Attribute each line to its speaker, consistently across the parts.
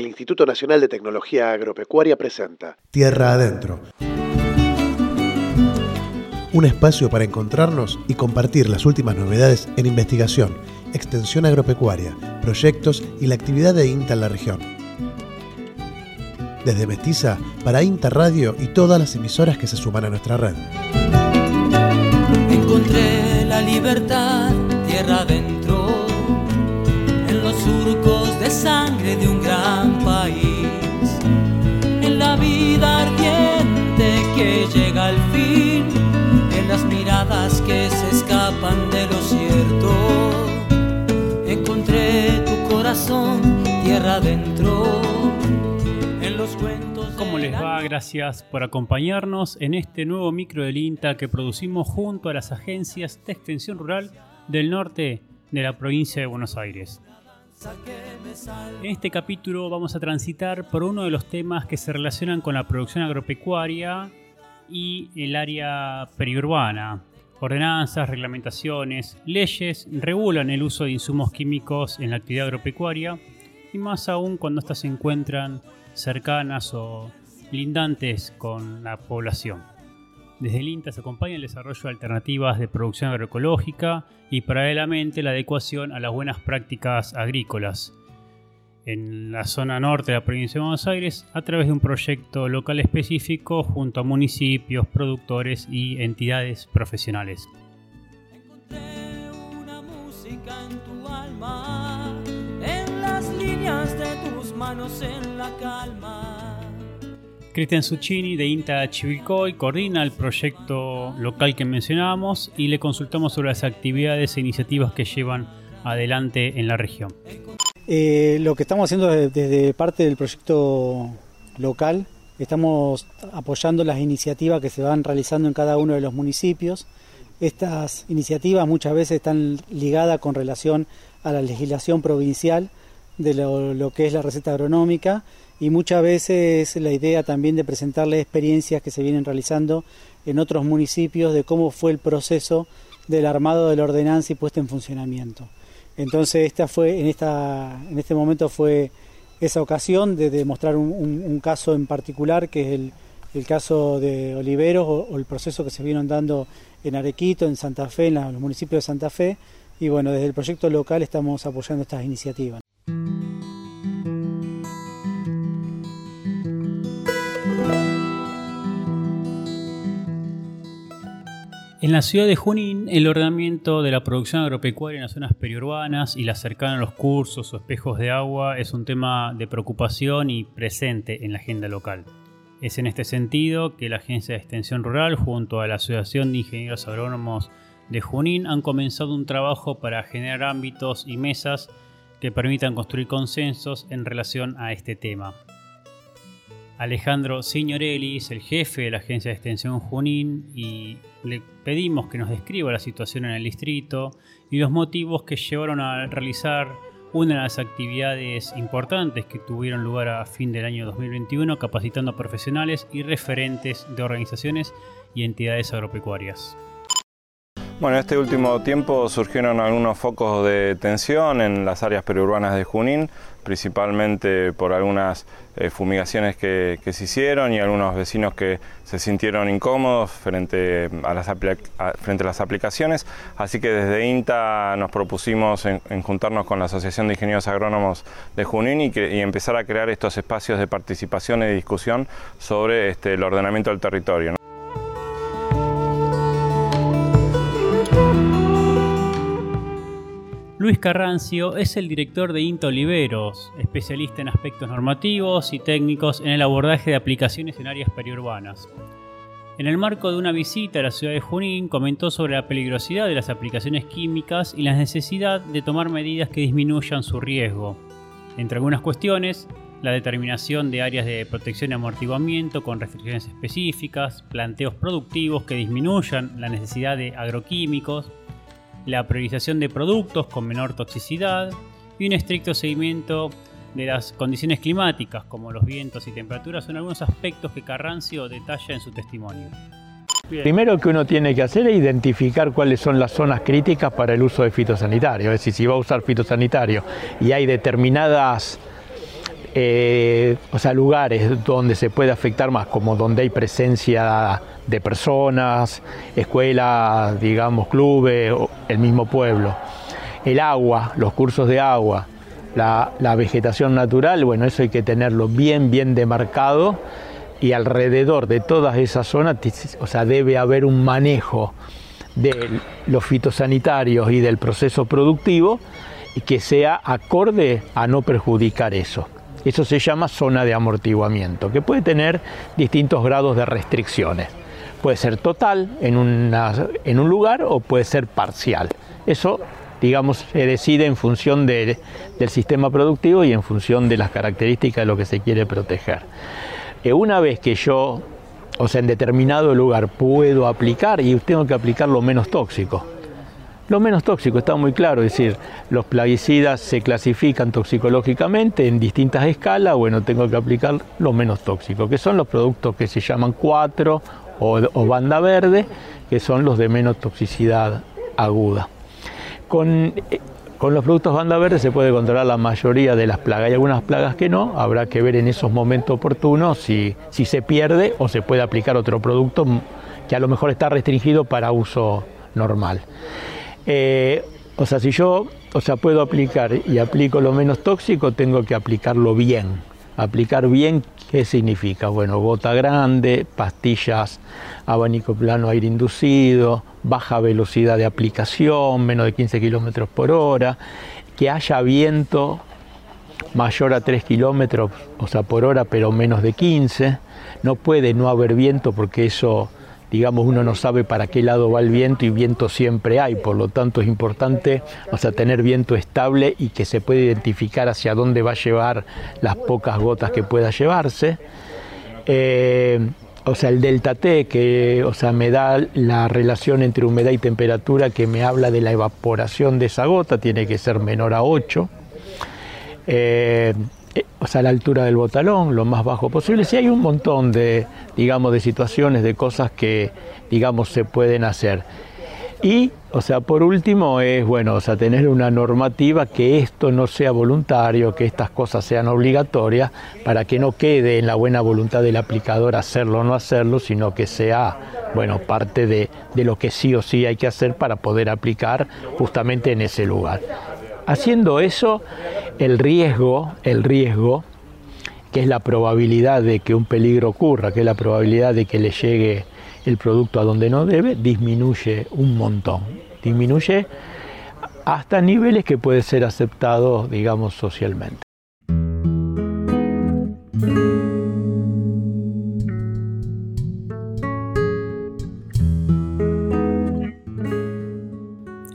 Speaker 1: el Instituto Nacional de Tecnología Agropecuaria presenta
Speaker 2: Tierra Adentro. Un espacio para encontrarnos y compartir las últimas novedades en investigación, extensión agropecuaria, proyectos y la actividad de INTA en la región. Desde Mestiza para INTA Radio y todas las emisoras que se suman a nuestra red.
Speaker 3: Encontré la libertad tierra adentro, se escapan de lo cierto. Encontré tu corazón tierra adentro. En los cuentos
Speaker 4: ¿Cómo les va? Gracias por acompañarnos en este nuevo micro del INTA que producimos junto a las agencias de extensión rural del norte de la provincia de Buenos Aires. En este capítulo vamos a transitar por uno de los temas que se relacionan con la producción agropecuaria y el área periurbana. Ordenanzas, reglamentaciones, leyes regulan el uso de insumos químicos en la actividad agropecuaria y más aún cuando éstas se encuentran cercanas o lindantes con la población. Desde el INTA se acompaña el desarrollo de alternativas de producción agroecológica y paralelamente la adecuación a las buenas prácticas agrícolas en la zona norte de la provincia de Buenos Aires a través de un proyecto local específico junto a municipios, productores y entidades profesionales.
Speaker 3: Encontré una música en tu alma, en las líneas de tus manos en la calma.
Speaker 4: Cristian Succini de INTA Chivilcoy coordina el proyecto local que mencionábamos y le consultamos sobre las actividades e iniciativas que llevan adelante en la región.
Speaker 5: Eh, lo que estamos haciendo desde, parte del proyecto local, estamos apoyando las iniciativas que se van realizando en cada uno de los municipios. Estas iniciativas muchas veces están ligadas con relación a la legislación provincial de lo, lo que es la receta agronómica y muchas veces la idea también de presentarles experiencias que se vienen realizando en otros municipios de cómo fue el proceso del armado de la ordenanza y puesta en funcionamiento. Entonces esta fue en esta en este momento fue esa ocasión de demostrar un, caso en particular que es el, el caso de Oliveros o, el proceso que se vieron dando en Arequito, en Santa Fe, en la- los municipios de Santa Fe y bueno desde el proyecto local estamos apoyando estas iniciativas.
Speaker 4: En la ciudad de Junín, el ordenamiento de la producción agropecuaria en las zonas periurbanas y la cercana a los cursos o espejos de agua es un tema de preocupación y presente en la agenda local. Es en este sentido que la Agencia de Extensión Rural junto a la Asociación de Ingenieros Agrónomos de Junín han comenzado un trabajo para generar ámbitos y mesas que permitan construir consensos en relación a este tema. Alejandro Signorelli es el jefe de la Agencia de Extensión Junín y le pedimos que nos describa la situación en el distrito y los motivos que llevaron a realizar una de las actividades importantes que tuvieron lugar a fin del año 2021 capacitando a profesionales y referentes de organizaciones y entidades agropecuarias.
Speaker 6: Bueno, en este último tiempo surgieron algunos focos de tensión en las áreas periurbanas de Junín, principalmente por algunas eh, fumigaciones que, se hicieron y algunos vecinos que se sintieron incómodos frente a las, frente a las aplicaciones. Así que desde INTA nos propusimos en, juntarnos con la Asociación de Ingenieros Agrónomos de Junín y, que- empezar a crear estos espacios de participación y discusión sobre este, el ordenamiento del territorio.
Speaker 4: Luis Carrancio es el director de INTA Oliveros, especialista en aspectos normativos y técnicos en el abordaje de aplicaciones en áreas periurbanas. En el marco de una visita a la ciudad de Junín, comentó sobre la peligrosidad de las aplicaciones químicas y la necesidad de tomar medidas que disminuyan su riesgo. Entre algunas cuestiones, la determinación de áreas de protección y amortiguamiento con restricciones específicas, planteos productivos que disminuyan la necesidad de agroquímicos, la priorización de productos con menor toxicidad y un estricto seguimiento de las condiciones climáticas como los vientos y temperaturas son algunos aspectos que Carrancio detalla en su testimonio.
Speaker 7: Primero que uno tiene que hacer es identificar cuáles son las zonas críticas para el uso de fitosanitario. Es decir, si va a usar fitosanitario y hay determinadas eh, o sea, lugares donde se puede afectar más, como donde hay presencia de personas, escuelas, digamos, clubes, el mismo pueblo. El agua, los cursos de agua, la, la vegetación natural, bueno, eso hay que tenerlo bien, bien demarcado y alrededor de todas esas zonas, o sea, debe haber un manejo de los fitosanitarios y del proceso productivo que sea acorde a no perjudicar eso. Eso se llama zona de amortiguamiento, que puede tener distintos grados de restricciones. Puede ser total en, en un lugar o puede ser parcial. Eso, digamos, se decide en función del sistema productivo y en función de las características de lo que se quiere proteger. Eh, una vez que yo, o sea, en determinado lugar puedo aplicar y tengo que aplicar lo menos tóxico. Lo menos tóxico está muy claro, es decir, los plaguicidas se clasifican toxicológicamente en distintas escalas, bueno, tengo que aplicar lo menos tóxico, que son los productos que se llaman 4 o, banda verde, que son los de menos toxicidad aguda. Con con los productos banda verde se puede controlar la mayoría de las plagas. Hay algunas plagas que no, habrá que ver en esos momentos oportunos si, si se pierde o se puede aplicar otro producto que a lo mejor está restringido para uso normal. Eh, o sea, si yo o sea, puedo aplicar y aplico lo menos tóxico, tengo que aplicarlo bien. Aplicar bien, ¿qué significa? Bueno, gota grande, pastillas, abanico plano aire inducido, baja velocidad de aplicación, menos de 15 kilómetros por hora, que haya viento mayor a 3 kilómetros, o sea, por hora, pero menos de 15. No puede no haber viento porque eso, digamos, uno no sabe para qué lado va el viento y viento siempre hay, por lo tanto es importante, o sea, tener viento estable y que se pueda identificar hacia dónde va a llevar las pocas gotas que pueda llevarse. Eh, o sea, el delta T, que o sea, me da la relación entre humedad y temperatura que me habla de la evaporación de esa gota, tiene que ser menor a 8. Eh, o sea, la altura del botalón, lo más bajo posible. Sí hay un montón de, digamos, de situaciones, de cosas que, digamos, se pueden hacer. Y, o sea, por último es, bueno, o sea, tener una normativa que esto no sea voluntario, que estas cosas sean obligatorias, para que no quede en la buena voluntad del aplicador hacerlo o no hacerlo, sino que sea, bueno, parte de, de lo que sí o sí hay que hacer para poder aplicar justamente en ese lugar. Haciendo eso, el riesgo, el riesgo, que es la probabilidad de que un peligro ocurra, que es la probabilidad de que le llegue el producto a donde no debe, disminuye un montón. Disminuye hasta niveles que puede ser aceptado, digamos, socialmente.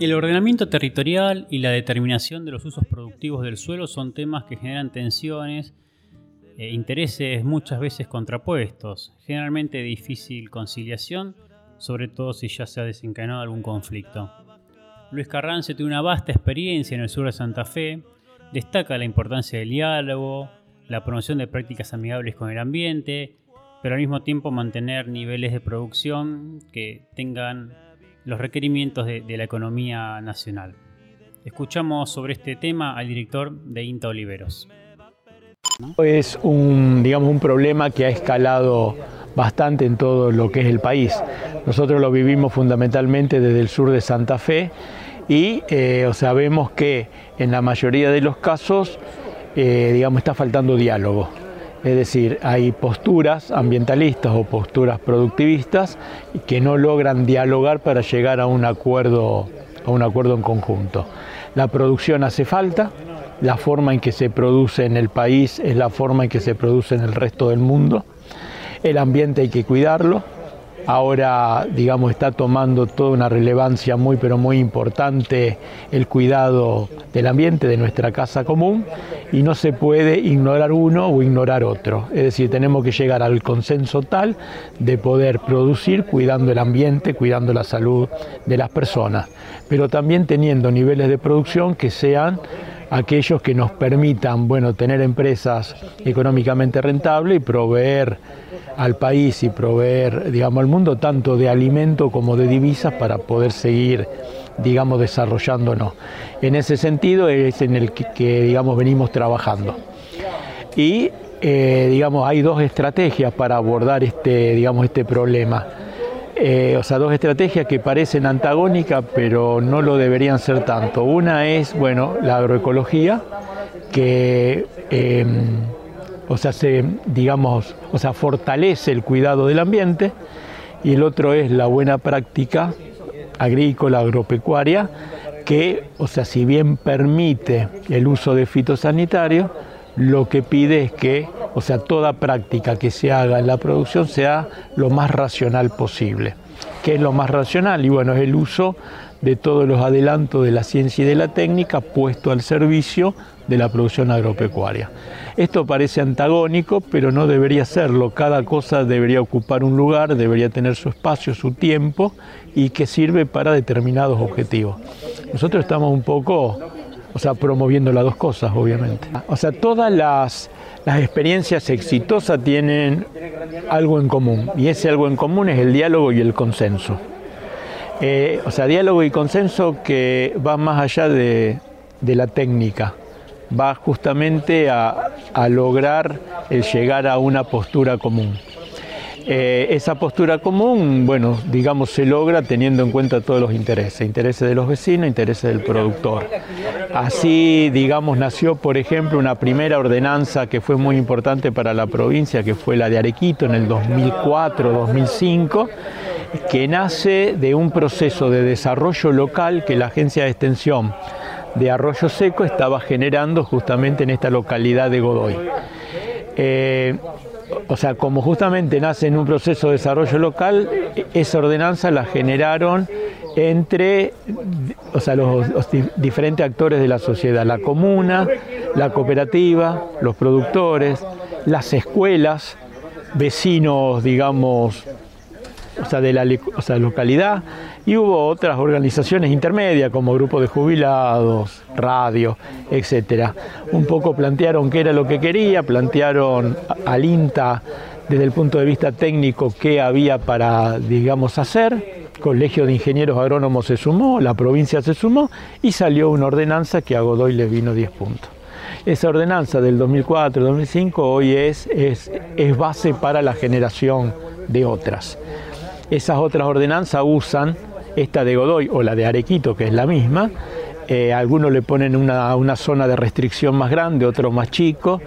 Speaker 4: El ordenamiento territorial y la determinación de los usos productivos del suelo son temas que generan tensiones eh, intereses muchas veces contrapuestos, generalmente difícil conciliación, sobre todo si ya se ha desencadenado algún conflicto. Luis Carranza tiene una vasta experiencia en el sur de Santa Fe, destaca la importancia del diálogo, la promoción de prácticas amigables con el ambiente, pero al mismo tiempo mantener niveles de producción que tengan los requerimientos de, la economía nacional. Escuchamos sobre este tema al director de INTA Oliveros.
Speaker 7: Es un, digamos, un problema que ha escalado bastante en todo lo que es el país. Nosotros lo vivimos fundamentalmente desde el sur de Santa Fe y eh, sabemos que en la mayoría de los casos eh, digamos, está faltando diálogo. Es decir, hay posturas ambientalistas o posturas productivistas que no logran dialogar para llegar a un acuerdo, a un acuerdo en conjunto. La producción hace falta, la forma en que se produce en el país es la forma en que se produce en el resto del mundo. El ambiente hay que cuidarlo. Ahora, digamos, está tomando toda una relevancia muy, pero muy importante el cuidado del ambiente, de nuestra casa común, y no se puede ignorar uno o ignorar otro. Es decir, tenemos que llegar al consenso tal de poder producir cuidando el ambiente, cuidando la salud de las personas, pero también teniendo niveles de producción que sean aquellos que nos permitan bueno, tener empresas económicamente rentables y proveer al país y proveer digamos, al mundo tanto de alimento como de divisas para poder seguir digamos, desarrollándonos. En ese sentido es en el que, digamos, venimos trabajando. Y eh, digamos, hay dos estrategias para abordar este, digamos, este problema. Eh, o sea, dos estrategias que parecen antagónicas, pero no lo deberían ser tanto. Una es, bueno, la agroecología, que, em, o sea, se, digamos, o sea, fortalece el cuidado del ambiente, y el otro es la buena práctica agrícola, agropecuaria, que, o sea, si bien permite el uso de fitosanitarios, lo que pide es que, o sea, toda práctica que se haga en la producción sea lo más racional posible. ¿Qué es lo más racional? Y bueno, es el uso de todos los adelantos de la ciencia y de la técnica puesto al servicio de la producción agropecuaria. Esto parece antagónico, pero no debería serlo. Cada cosa debería ocupar un lugar, debería tener su espacio, su tiempo y que sirve para determinados objetivos. Nosotros estamos un poco o sea, promoviendo las dos cosas, obviamente. O sea, todas las, experiencias exitosas tienen algo en común, y ese algo en común es el diálogo y el consenso. Eh, o sea, diálogo y consenso que va más allá de, la técnica, va justamente a, a lograr el llegar a una postura común. Eh, esa postura común, bueno, digamos, se logra teniendo en cuenta todos los intereses, intereses de los vecinos, intereses del productor. Así, digamos, nació, por ejemplo, una primera ordenanza que fue muy importante para la provincia, que fue la de Arequito en el 2004-2005 que nace de un proceso de desarrollo local que la Agencia de Extensión de Arroyo Seco estaba generando justamente en esta localidad de Godoy. Eh, o sea, como justamente nace en un proceso de desarrollo local, esa ordenanza la generaron entre o sea, los, diferentes actores de la sociedad, la comuna, la cooperativa, los productores, las escuelas, vecinos, digamos, o sea, de la localidad, y hubo otras organizaciones intermedias como grupos de jubilados, radio, etcétera. Un poco plantearon qué era lo que quería, plantearon al INTA desde el punto de vista técnico qué había para, digamos, hacer. Colegio de Ingenieros Agrónomos se sumó, la provincia se sumó y salió una ordenanza que a Godoy le vino 10 puntos. Esa ordenanza del 2004-2005 hoy es, es, es base para la generación de otras. Esas otras ordenanzas usan esta de Godoy o la de Arequito, que es la misma. Eh, algunos le ponen una, una, zona de restricción más grande, otros más chico,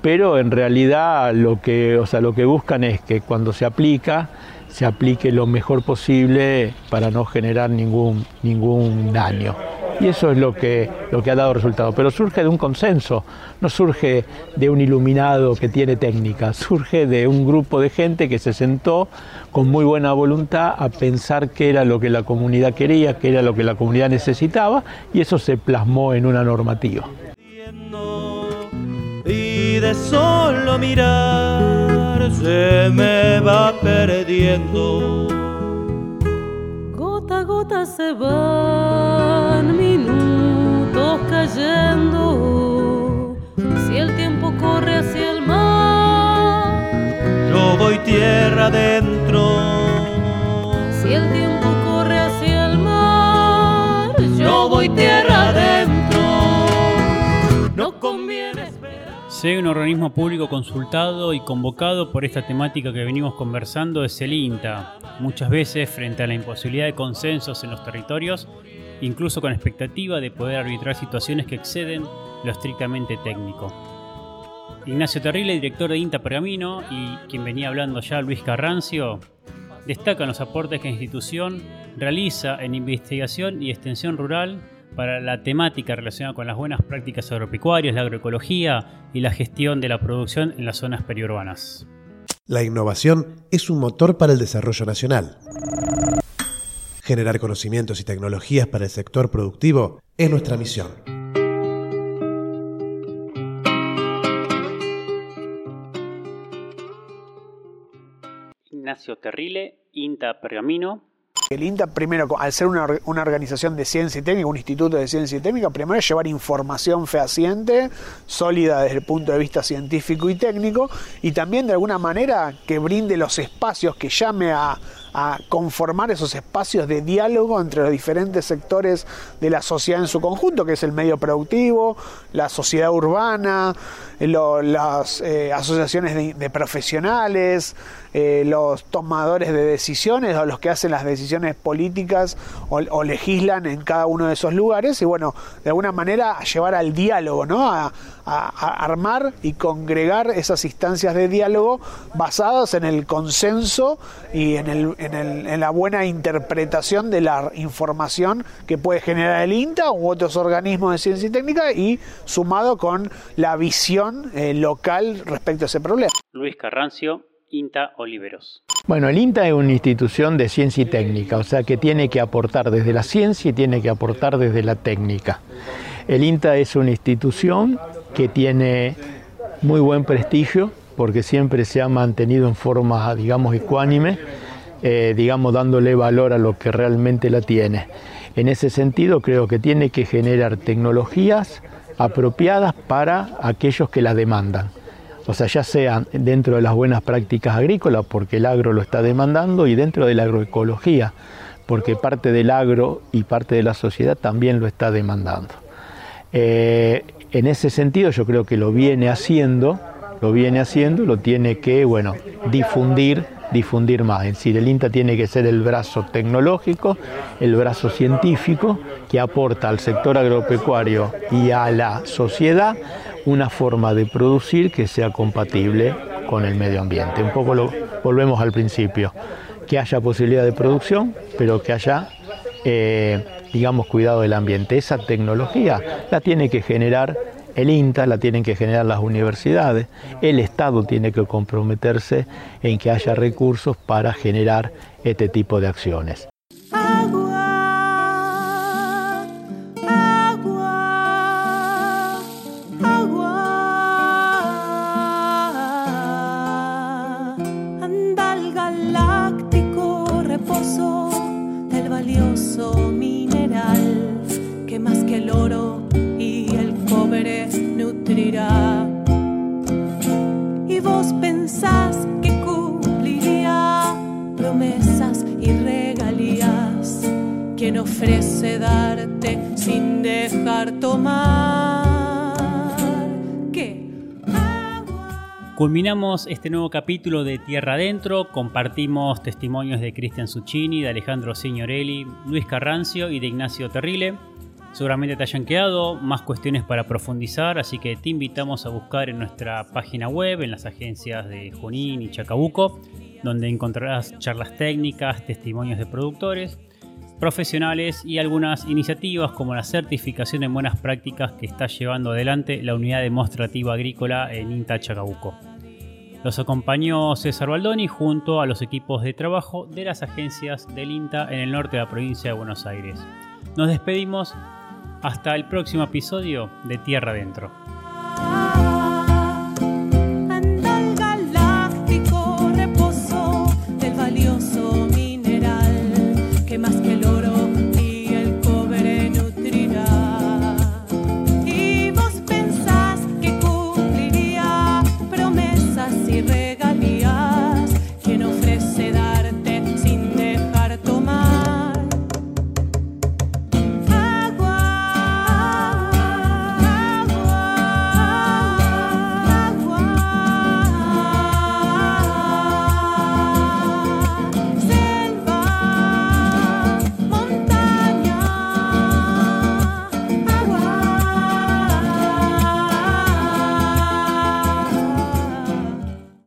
Speaker 7: pero en realidad lo que, o sea, lo que buscan es que cuando se aplica, se aplique lo mejor posible para no generar ningún, ningún daño y eso es lo que, lo que ha dado resultado. Pero surge de un consenso, no surge de un iluminado que tiene técnica, surge de un grupo de gente que se sentó con muy buena voluntad a pensar qué era lo que la comunidad quería, qué era lo que la comunidad necesitaba y eso se plasmó en una normativa.
Speaker 3: Y de solo mirar se me va perdiendo. Se van cayendo. Si el tiempo corre hacia el mar, yo voy tierra adentro. Si el tiempo corre hacia el mar, yo voy tierra
Speaker 4: un organismo público consultado y convocado por esta temática que venimos conversando es el INTA. Muchas veces, frente a la imposibilidad de consensos en los territorios, incluso con expectativa de poder arbitrar situaciones que exceden lo estrictamente técnico. Ignacio Terrible, director de INTA Pergamino, y quien venía hablando ya, Luis Carrancio, destacan los aportes que la institución realiza en investigación y extensión rural para la temática relacionada con las buenas prácticas agropecuarias, la agroecología y la gestión de la producción en las zonas periurbanas.
Speaker 2: La innovación es un motor para el desarrollo nacional. Generar conocimientos y tecnologías para el sector productivo es nuestra misión.
Speaker 4: Ignacio Terrile, INTA Pergamino.
Speaker 8: El INTA, primero, al ser una, una, organización de ciencia y técnica, un instituto de ciencia y técnica, primero es llevar información fehaciente, sólida desde el punto de vista científico y técnico, y también de alguna manera que brinde los espacios, que llame a, a conformar esos espacios de diálogo entre los diferentes sectores de la sociedad en su conjunto, que es el medio productivo, la sociedad urbana, las eh, asociaciones de, profesionales, eh, los tomadores de decisiones o los que hacen las decisiones políticas o, legislan en cada uno de esos lugares y bueno, de alguna manera llevar al diálogo, ¿no? A, armar y congregar esas instancias de diálogo basadas en el consenso y en, el, en, el, en la buena interpretación de la información que puede generar el INTA u otros organismos de ciencia y técnica y sumado con la visión eh, local respecto a ese problema.
Speaker 4: Luis Carrancio, INTA Oliveros.
Speaker 7: Bueno, el INTA es una institución de ciencia y técnica, o sea que tiene que aportar desde la ciencia y tiene que aportar desde la técnica. El INTA es una institución que tiene muy buen prestigio porque siempre se ha mantenido en forma, digamos, ecuánime, eh, digamos, dándole valor a lo que realmente la tiene. En ese sentido, creo que tiene que generar tecnologías apropiadas para aquellos que las demandan. O sea, ya sean dentro de las buenas prácticas agrícolas, porque el agro lo está demandando, y dentro de la agroecología, porque parte del agro y parte de la sociedad también lo está demandando. Eh, en ese sentido yo creo que lo viene haciendo, lo viene haciendo, lo tiene que, bueno, difundir, difundir más. Es decir, el INTA tiene que ser el brazo tecnológico, el brazo científico que aporta al sector agropecuario y a la sociedad una forma de producir que sea compatible con el medio ambiente. Un poco lo volvemos al principio, que haya posibilidad de producción, pero que haya eh, digamos, cuidado del ambiente. Esa tecnología la tiene que generar el INTA, la tienen que generar las universidades, el Estado tiene que comprometerse en que haya recursos para generar este tipo de acciones.
Speaker 9: Vos pensás que cumpliría promesas y regalías. Quien ofrece darte sin dejar tomar. ¿Qué?
Speaker 4: Culminamos este nuevo capítulo de Tierra Adentro, compartimos testimonios de Cristian Succini, de Alejandro Signorelli, Luis Carrancio y de Ignacio Terrile. Seguramente te hayan quedado más cuestiones para profundizar, así que te invitamos a buscar en nuestra página web, en las agencias de Junín y Chacabuco, donde encontrarás charlas técnicas, testimonios de productores, profesionales y algunas iniciativas como la certificación en buenas prácticas que está llevando adelante la unidad demostrativa agrícola en INTA Chacabuco. Los acompañó César Baldoni junto a los equipos de trabajo de las agencias del INTA en el norte de la provincia de Buenos Aires. Nos despedimos hasta el próximo episodio de Tierra Adentro.